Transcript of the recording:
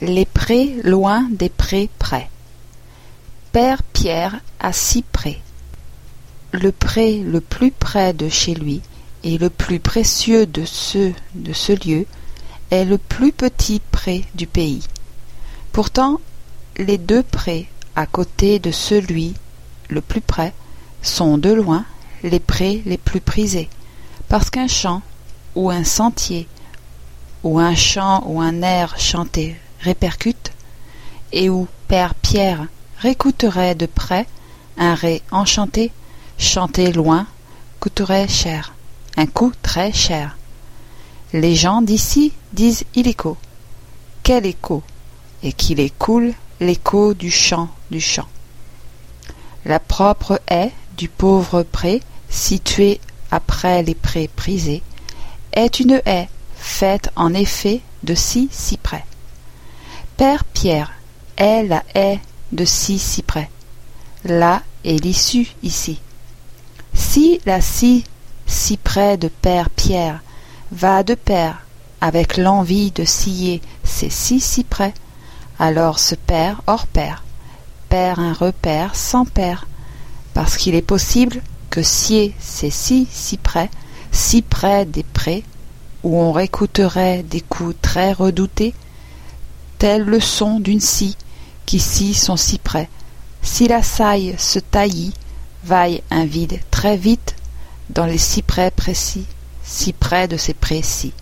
Les prés loin des prés près. Père Pierre a six prés. Le pré le plus près de chez lui et le plus précieux de ceux de ce lieu est le plus petit pré du pays. Pourtant, les deux prés à côté de celui le plus près sont de loin les prés les plus prisés, parce qu'un champ ou un sentier où un chant ou un air chanté répercute, et où Père Pierre réécouterait de près un ré enchanté, chanté loin, coûterait cher, un coup très cher. Les gens d'ici disent illico. Quel écho Et qu'il écoule l'écho du chant du chant. La propre haie du pauvre pré, situé après les prés prisés, est une haie faite en effet de six cyprès. Père Pierre est la haie de six cyprès. Là est l'issue ici. Si la scie cyprès de Père Pierre va de pair avec l'envie de scier ces six cyprès, alors ce père hors père perd un repère sans père, parce qu'il est possible que scier ces six cyprès, si près des prés, où on réécouterait des coups très redoutés, tel le son d'une scie qui scie son cyprès. Si la saille se taillit, vaille un vide très vite dans les cyprès précis, si près de ces précis.